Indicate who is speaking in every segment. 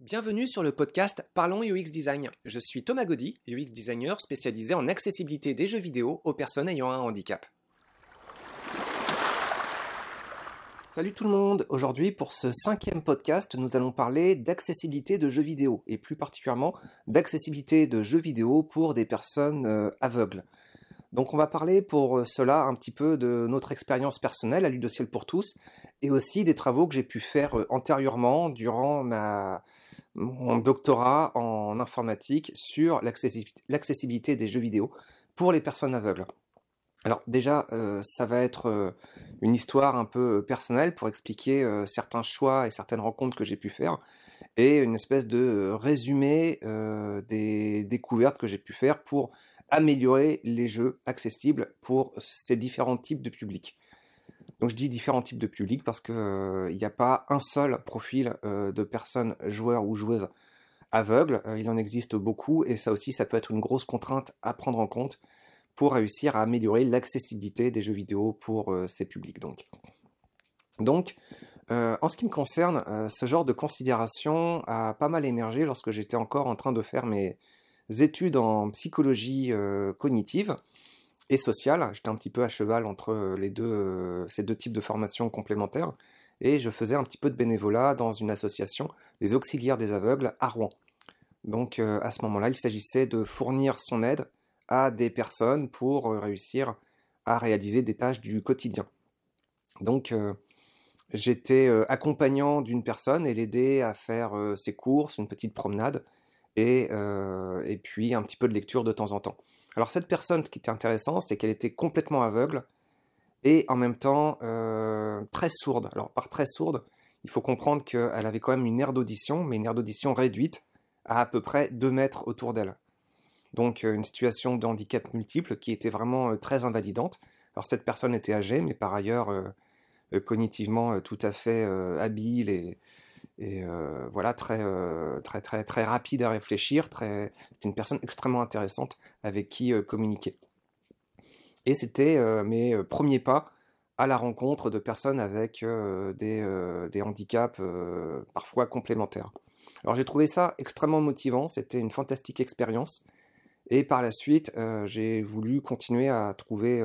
Speaker 1: Bienvenue sur le podcast Parlons UX Design. Je suis Thomas Gaudy, UX designer spécialisé en accessibilité des jeux vidéo aux personnes ayant un handicap. Salut tout le monde, aujourd'hui pour ce cinquième podcast, nous allons parler d'accessibilité de jeux vidéo et plus particulièrement d'accessibilité de jeux vidéo pour des personnes euh, aveugles. Donc on va parler pour cela un petit peu de notre expérience personnelle à Ludociel pour tous et aussi des travaux que j'ai pu faire euh, antérieurement durant ma, mon doctorat en informatique sur l'accessibilité des jeux vidéo pour les personnes aveugles. Alors déjà, euh, ça va être euh, une histoire un peu personnelle pour expliquer euh, certains choix et certaines rencontres que j'ai pu faire, et une espèce de résumé des découvertes que j'ai pu faire pour améliorer les jeux accessibles pour ces différents types de publics. Donc je dis différents types de publics parce qu'il euh, n'y a pas un seul profil euh, de personnes joueurs ou joueuses aveugles. Euh, il en existe beaucoup et ça aussi, ça peut être une grosse contrainte à prendre en compte pour réussir à améliorer l'accessibilité des jeux vidéo pour ces publics. Donc, donc en ce qui me concerne, ce genre de considération a pas mal émergé lorsque j'étais encore en train de faire mes études en psychologie cognitive et sociale. J'étais un petit peu à cheval entre euh, les deux, euh, ces deux types de formations complémentaires. Et je faisais un petit peu de bénévolat dans une association, les auxiliaires des aveugles, à Rouen. Donc euh, à ce moment-là, il s'agissait de fournir son aide à des personnes pour réussir à réaliser des tâches du quotidien. Donc j'étais accompagnant d'une personne et l'aidais à faire ses courses, une petite promenade et puis un petit peu de lecture de temps en temps. Alors cette personne, ce qui était intéressant, c'est qu'elle était complètement aveugle et en même temps euh, très sourde. Alors par très sourde, il faut comprendre qu'elle avait quand même une aire d'audition, mais une aire d'audition réduite à à peu près 2 mètres autour d'elle. Donc euh, une situation de handicap multiple qui était vraiment euh, très invalidante. Alors cette personne était âgée, mais par ailleurs cognitivement tout à fait habile et, et euh, voilà très euh, très très très rapide à réfléchir très c'était une personne extrêmement intéressante avec qui euh, communiquer. Et c'était mes premiers pas à la rencontre de personnes avec des, des, handicaps parfois complémentaires. Alors j'ai trouvé ça extrêmement motivant c'était une fantastique expérience. Et par la suite j'ai voulu continuer à trouver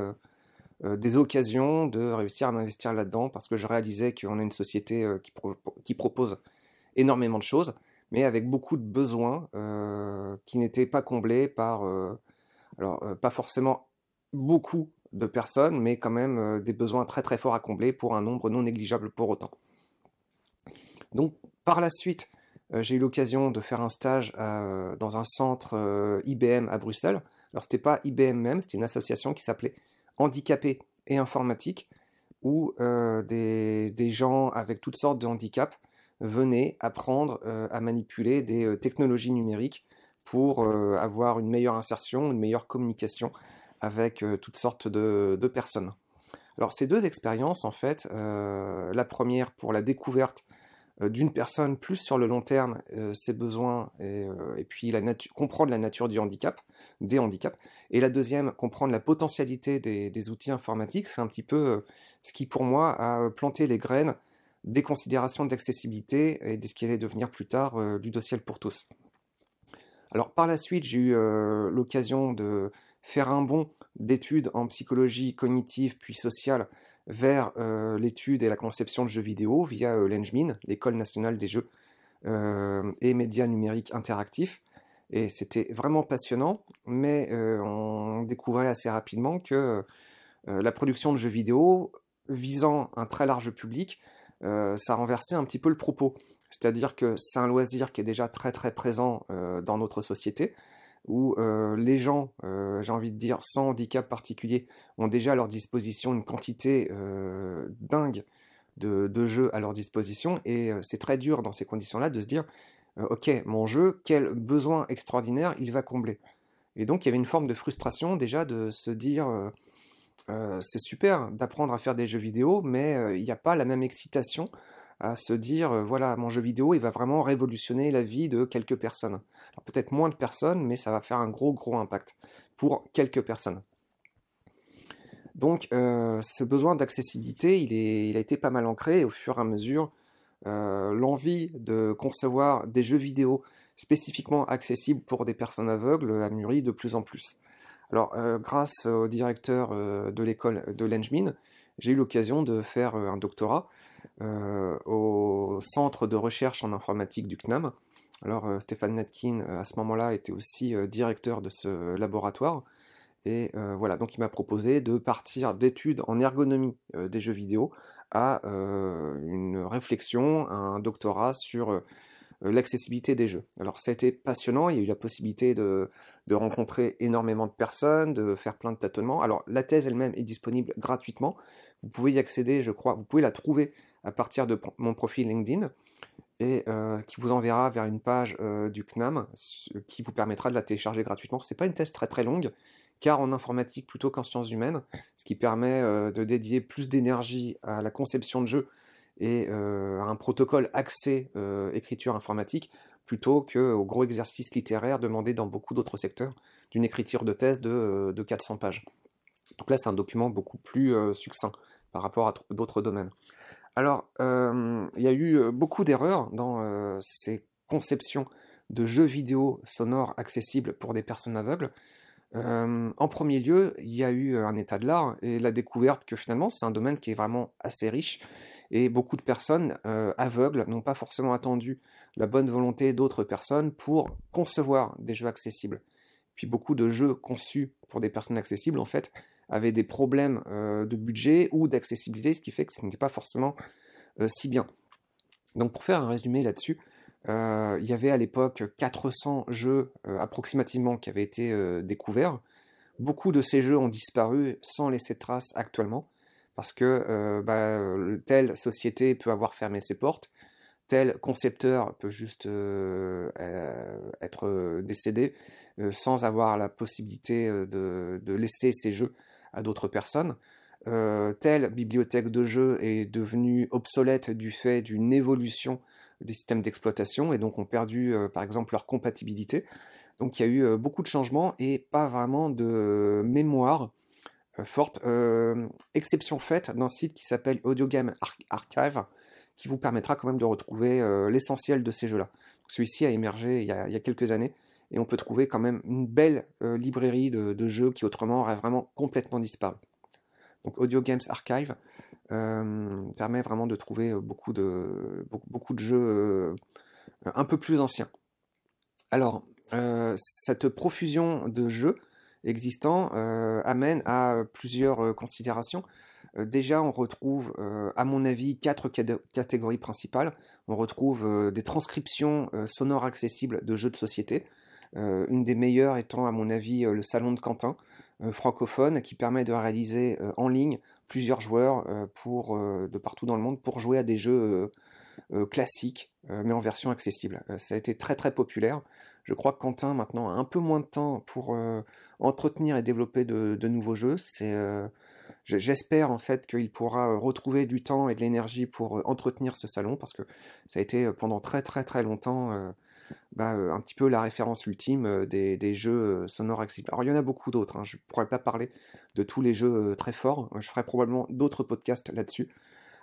Speaker 1: des occasions de réussir à m'investir là-dedans parce que je réalisais qu'on a une société qui, qui propose énormément de choses, mais avec beaucoup de besoins euh, qui n'étaient pas comblés par, euh, alors euh, pas forcément beaucoup de personnes, mais quand même des besoins très très forts à combler pour un nombre non négligeable pour autant. Donc par la suite, j'ai eu l'occasion de faire un stage dans un centre IBM à Bruxelles. Alors c'était pas IBM même, c'était une association qui s'appelait Handicapés et Informatique, où des, des, gens avec toutes sortes de handicaps venez apprendre euh, à manipuler des euh, technologies numériques pour euh, avoir une meilleure insertion, une meilleure communication avec toutes sortes de, personnes. Alors ces deux expériences, en fait, la première pour la découverte d'une personne plus sur le long terme, ses besoins et, puis la comprendre la nature du handicap, des handicaps, et la deuxième, comprendre la potentialité des, outils informatiques, c'est un petit peu ce qui pour moi a planté les graines des considérations d'accessibilité et de ce qui allait devenir plus tard euh, Ludociel pour tous. Alors par la suite, j'ai eu euh, l'occasion de faire un bond d'études en psychologie cognitive puis sociale vers euh, l'étude et la conception de jeux vidéo via l'ENJMIN, l'École nationale des jeux et médias numériques interactifs. Et c'était vraiment passionnant, mais on découvrait assez rapidement que la production de jeux vidéo visant un très large public euh, ça renversait un petit peu le propos. C'est-à-dire que c'est un loisir qui est déjà très très présent euh, dans notre société, où euh, les gens, j'ai envie de dire, sans handicap particulier, ont déjà à leur disposition une quantité dingue de, jeux à leur disposition, et c'est très dur dans ces conditions-là de se dire, ok, mon jeu, quel besoin extraordinaire il va combler. Et donc il y avait une forme de frustration déjà de se dire, euh, c'est super d'apprendre à faire des jeux vidéo, mais euh, il n'y a pas la même excitation à se dire, euh, voilà, mon jeu vidéo, il va vraiment révolutionner la vie de quelques personnes. Alors peut-être moins de personnes, mais ça va faire un gros, gros impact pour quelques personnes. Donc ce besoin d'accessibilité, il, il, a été pas mal ancré au fur et à mesure l'envie de concevoir des jeux vidéo spécifiquement accessibles pour des personnes aveugles a mûri de plus en plus. Alors, grâce au directeur de l'école de l'Engmin, j'ai eu l'occasion de faire un doctorat au centre de recherche en informatique du CNAM. Alors, Stéphane Netkin, à ce moment-là, était aussi directeur de ce laboratoire. Et voilà, donc il m'a proposé de partir d'études en ergonomie des jeux vidéo à une réflexion, un doctorat sur l'accessibilité des jeux. Alors ça a été passionnant, il y a eu la possibilité de, rencontrer énormément de personnes, de faire plein de tâtonnements. Alors la thèse elle-même est disponible gratuitement, vous pouvez y accéder, je crois, vous pouvez la trouver à partir de mon profil LinkedIn et qui vous enverra vers une page du CNAM qui vous permettra de la télécharger gratuitement. Ce n'est pas une thèse très très longue, car en informatique plutôt qu'en sciences humaines, ce qui permet de dédier plus d'énergie à la conception de jeux et à un protocole axé écriture informatique plutôt qu'au gros exercice littéraire demandé dans beaucoup d'autres secteurs d'une écriture de thèse de, de, 400 pages. Donc là, c'est un document beaucoup plus succinct par rapport à d'autres domaines. Alors, il y a eu beaucoup d'erreurs dans ces conceptions de jeux vidéo sonores accessibles pour des personnes aveugles. en premier lieu, il y a eu un état de l'art et la découverte que finalement c'est un domaine qui est vraiment assez riche et beaucoup de personnes aveugles n'ont pas forcément attendu la bonne volonté d'autres personnes pour concevoir des jeux accessibles. Puis beaucoup de jeux conçus pour des personnes accessibles en fait avaient des problèmes de budget ou d'accessibilité, ce qui fait que ce n'était pas forcément si bien. Donc pour faire un résumé là-dessus, il y avait à l'époque 400 jeux approximativement qui avaient été découverts. Beaucoup de ces jeux ont disparu sans laisser de traces actuellement, parce que bah, telle société peut avoir fermé ses portes, tel concepteur peut juste être décédé sans avoir la possibilité de, laisser ses jeux à d'autres personnes. telle bibliothèque de jeux est devenue obsolète du fait d'une évolution des systèmes d'exploitation et donc ont perdu par exemple leur compatibilité. Donc il y a eu beaucoup de changements et pas vraiment de mémoire forte. exception faite d'un site qui s'appelle Audio Game Archive qui vous permettra quand même de retrouver l'essentiel de ces jeux-là. Celui-ci a émergé il y a, quelques années et on peut trouver quand même une belle librairie de, jeux qui autrement auraient vraiment complètement disparu. Donc Audio Games Archive permet vraiment de trouver beaucoup de, beaucoup, de jeux un peu plus anciens. Alors, cette profusion de jeux existants amène à plusieurs considérations. Déjà, on retrouve, à mon avis, quatre catégories principales. On retrouve des transcriptions sonores accessibles de jeux de société. une des meilleures étant, à mon avis, le Salon de Quentin, francophone, qui permet de réaliser en ligne plusieurs joueurs de partout dans le monde pour jouer à des jeux classiques, mais en version accessible. ça a été très très populaire. Je crois que Quentin maintenant a un peu moins de temps pour entretenir et développer de, nouveaux jeux. C'est J'espère en fait qu'il pourra euh, retrouver du temps et de l'énergie pour euh, entretenir ce salon parce que ça a été euh, pendant très très très longtemps bah, un petit peu la référence ultime des, jeux sonores accessibles. Alors il y en a beaucoup d'autres, hein. je ne pourrais pas parler de tous les jeux très forts, je ferai probablement d'autres podcasts là-dessus.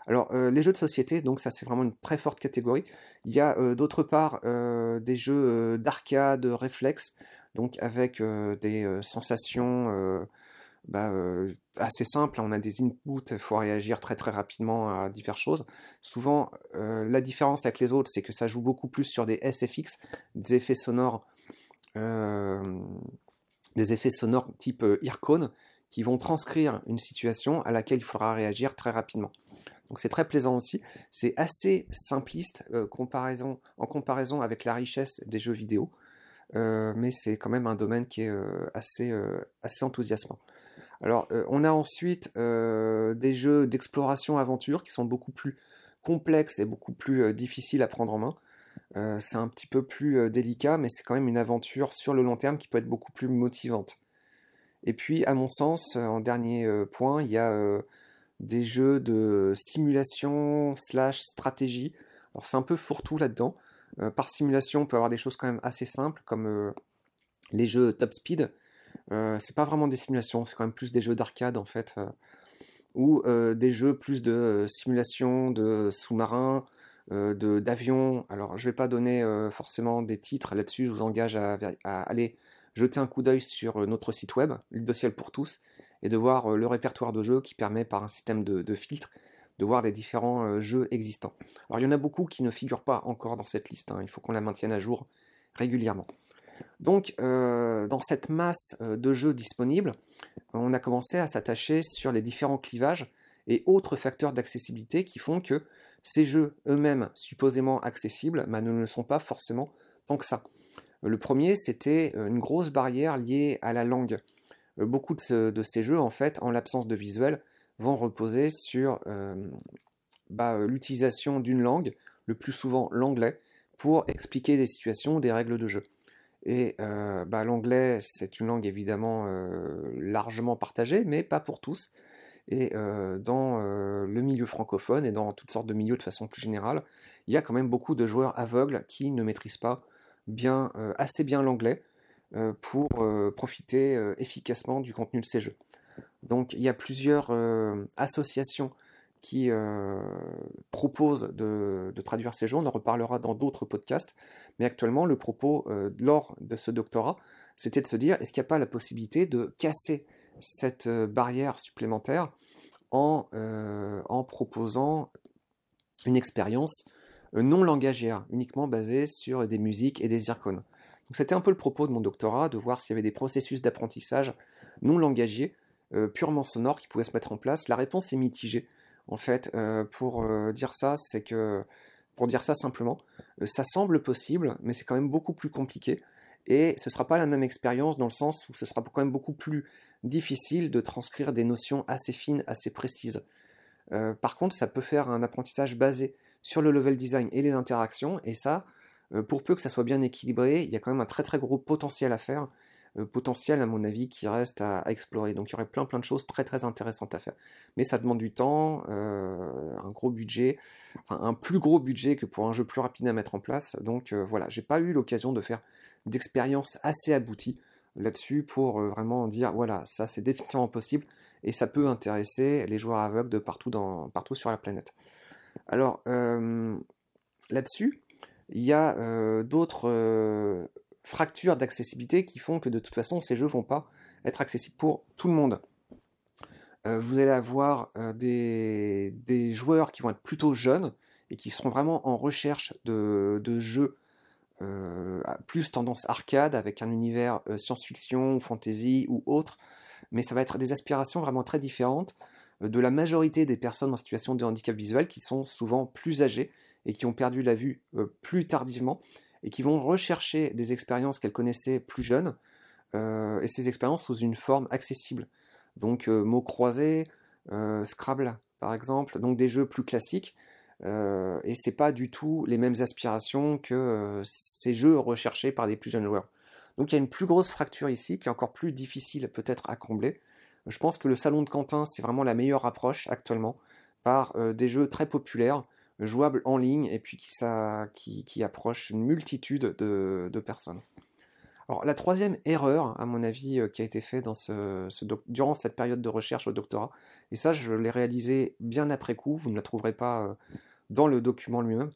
Speaker 1: Alors les jeux de société, donc ça c'est vraiment une très forte catégorie. Il y a d'autre part des jeux d'arcade, réflexe, donc avec des sensations bah, assez simple. On a des inputs, il faut réagir très très rapidement à diverses choses. Souvent, la différence avec les autres, c'est que ça joue beaucoup plus sur des SFX, des effets sonores, des effets sonores type Earcone, qui vont transcrire une situation à laquelle il faudra réagir très rapidement. Donc c'est très plaisant aussi. C'est assez simpliste comparaison, en comparaison avec la richesse des jeux vidéo, mais c'est quand même un domaine qui est assez, assez enthousiasmant. Alors, euh, on a ensuite euh, des jeux d'exploration-aventure qui sont beaucoup plus complexes et beaucoup plus euh, difficiles à prendre en main. c'est un petit peu plus délicat, mais c'est quand même une aventure sur le long terme qui peut être beaucoup plus motivante. Et puis, à mon sens, en dernier point, il y a des jeux de simulation slash stratégie. Alors, c'est un peu fourre-tout là-dedans. par simulation, on peut avoir des choses quand même assez simples, comme les jeux Top Speed, euh, c'est pas vraiment des simulations, c'est quand même plus des jeux d'arcade en fait, euh, ou euh, des jeux plus de simulation de sous-marins, d'avions. Alors, je ne vais pas donner forcément des titres là-dessus, je vous engage à, aller jeter un coup d'œil sur notre site web, Ludociel pour tous, et de voir le répertoire de jeux qui permet par un système de, filtre de voir les différents jeux existants. Alors il y en a beaucoup qui ne figurent pas encore dans cette liste, hein. il faut qu'on la maintienne à jour régulièrement. Donc, euh, dans cette masse euh, de jeux disponibles, on a commencé à s'attacher sur les différents clivages et autres facteurs d'accessibilité qui font que ces jeux eux-mêmes supposément accessibles bah, ne le sont pas forcément tant que ça. Le premier, c'était euh, une grosse barrière liée à la langue. Beaucoup de, ces jeux, en fait, en l'absence de visuel, vont reposer sur bah, l'utilisation d'une langue, le plus souvent l'anglais, pour expliquer des situations, des règles de jeu. Et euh, bah, l'anglais, c'est une langue évidemment euh, largement partagée, mais pas pour tous. Et euh, dans le milieu francophone et dans toutes sortes de milieux de façon plus générale, il y a quand même beaucoup de joueurs aveugles qui ne maîtrisent pas assez bien l'anglais pour profiter efficacement du contenu de ces jeux. Donc il y a plusieurs associations qui euh, propose de, traduire ces jeux. On en reparlera dans d'autres podcasts. Mais actuellement, le propos euh, lors de ce doctorat, c'était de se dire est-ce qu'il n'y a pas la possibilité de casser cette euh, barrière supplémentaire en, proposant une expérience non langagière, uniquement basée sur des musiques et des icônes. C'était un peu le propos de mon doctorat, de voir s'il y avait des processus d'apprentissage non langagiers, purement sonores, qui pouvaient se mettre en place. La réponse est mitigée. En fait, euh, pour euh, dire ça, c'est que, pour dire ça simplement, euh, ça semble possible, mais c'est quand même beaucoup plus compliqué. Et ce ne sera pas la même expérience dans le sens où ce sera quand même beaucoup plus difficile de transcrire des notions assez fines, assez précises. par contre, ça peut faire un apprentissage basé sur le level design et les interactions, et ça, pour peu que ça soit bien équilibré, il y a quand même un très très gros potentiel à faire euh, potentiel, à mon avis, qui reste à, explorer. Donc il y aurait plein plein de choses très très intéressantes à faire. Mais ça demande du temps, euh, un gros budget, enfin un plus gros budget que pour un jeu plus rapide à mettre en place. Donc euh, voilà, j'ai pas eu l'occasion de faire d'expériences assez abouties là-dessus pour vraiment dire voilà, ça c'est définitivement possible et ça peut intéresser les joueurs aveugles de partout, dans, partout sur la planète. Alors là-dessus, il y a d'autres fractures d'accessibilité qui font que de toute façon ces jeux vont pas être accessibles pour tout le monde. Euh, vous allez avoir euh, des, joueurs qui vont être plutôt jeunes et qui seront vraiment en recherche de, jeux euh, plus tendance arcade avec un univers science-fiction fantasy ou autre, mais ça va être des aspirations vraiment très différentes de la majorité des personnes en situation de handicap visuel qui sont souvent plus âgées et qui ont perdu la vue plus tardivement et qui vont rechercher des expériences qu'elles connaissaient plus jeunes, euh, et ces expériences sous une forme accessible. Donc euh, mots croisés, euh, Scrabble par exemple, donc des jeux plus classiques, et c'est pas du tout les mêmes aspirations que ces jeux recherchés par des plus jeunes joueurs. Donc il y a une plus grosse fracture ici qui est encore plus difficile peut-être à combler. Je pense que le salon de Quentin c'est vraiment la meilleure approche actuellement par des jeux très populaires jouable en ligne et puis qui, ça, qui, approche une multitude de, personnes. Alors la troisième erreur, à mon avis, euh, qui a été faite durant cette période de recherche au doctorat, et ça je l'ai réalisé bien après coup, vous ne la trouverez pas euh, dans le document lui-même,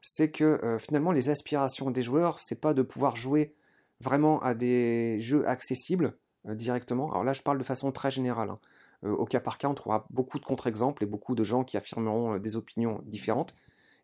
Speaker 1: c'est que euh, finalement les aspirations des joueurs, c'est pas de pouvoir jouer vraiment à des jeux accessibles directement. Alors là je parle de façon très générale. Hein. Euh, au cas par cas, on trouvera beaucoup de contre-exemples et beaucoup de gens qui affirmeront euh, des opinions différentes.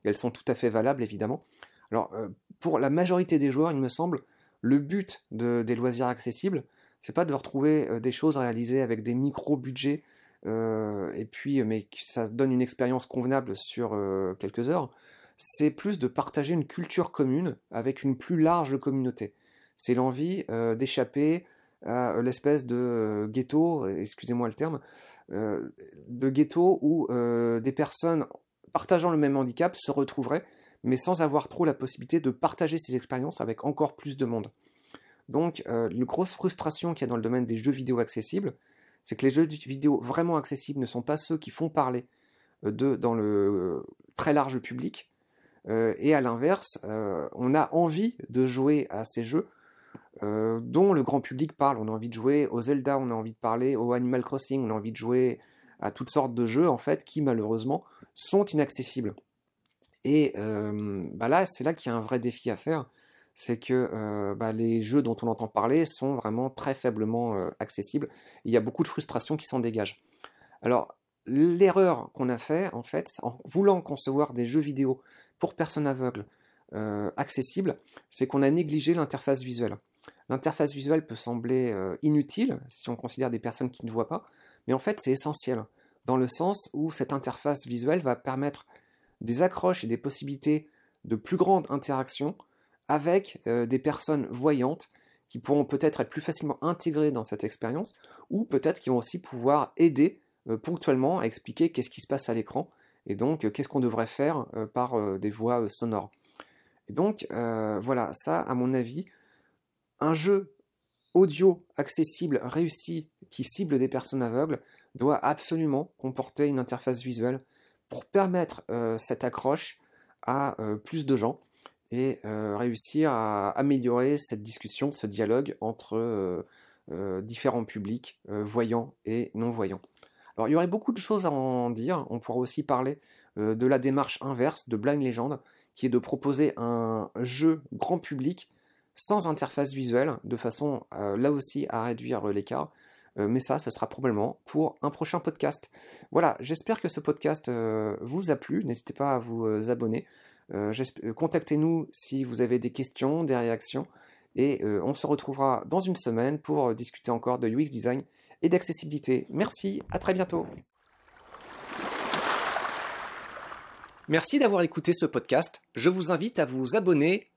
Speaker 1: Elles sont tout à fait valables, évidemment. Alors, euh, pour la majorité des joueurs, il me semble, le but des loisirs accessibles, c'est pas de retrouver des choses réalisées avec des micro-budgets, et puis, mais ça donne une expérience convenable sur quelques heures. C'est plus de partager une culture commune avec une plus large communauté. C'est l'envie d'échapper euh, l'espèce de euh, ghetto, excusez-moi le terme, euh, de ghetto où des personnes partageant le même handicap se retrouveraient, mais sans avoir trop la possibilité de partager ces expériences avec encore plus de monde. Donc, une grosse frustration qu'il y a dans le domaine des jeux vidéo accessibles, c'est que les jeux vidéo vraiment accessibles ne sont pas ceux qui font parler de, dans le très large public. et à l'inverse, on a envie de jouer à ces jeux euh, dont le grand public parle. On a envie de jouer au Zelda, on a envie de parler au Animal Crossing, on a envie de jouer à toutes sortes de jeux en fait qui malheureusement sont inaccessibles. Et bah là, c'est là qu'il y a un vrai défi à faire, c'est que bah, les jeux dont on entend parler sont vraiment très faiblement accessibles. Il y a beaucoup de frustration qui s'en dégage. Alors, l'erreur qu'on a fait, en fait, en voulant concevoir des jeux vidéo pour personnes aveugles accessibles, c'est qu'on a négligé l'interface visuelle. L'interface visuelle peut sembler inutile si on considère des personnes qui ne voient pas, mais en fait c'est essentiel, dans le sens où cette interface visuelle va permettre des accroches et des possibilités de plus grande interaction avec des personnes voyantes qui pourront peut-être être plus facilement intégrées dans cette expérience, ou peut-être qui vont aussi pouvoir aider ponctuellement à expliquer qu'est-ce qui se passe à l'écran, et donc qu'est-ce qu'on devrait faire par des voix sonores. Et donc voilà, ça à mon avis, un jeu audio accessible, réussi, qui cible des personnes aveugles, doit absolument comporter une interface visuelle pour permettre euh, cette accroche à euh, plus de gens et euh, réussir à améliorer cette discussion, ce dialogue entre différents publics, voyants et non-voyants. Alors il y aurait beaucoup de choses à en dire, on pourra aussi parler de la démarche inverse de Blind Legend, qui est de proposer un jeu grand public sans interface visuelle, de façon euh, là aussi à réduire l'écart. Euh, mais ça, ce sera probablement pour un prochain podcast. Voilà, j'espère que ce podcast euh, vous a plu. N'hésitez pas à vous abonner. Contactez-nous si vous avez des questions, des réactions. Et on se retrouvera dans une semaine pour discuter encore de UX design et d'accessibilité. Merci, à très bientôt. Merci d'avoir écouté ce podcast. Je vous invite à vous abonner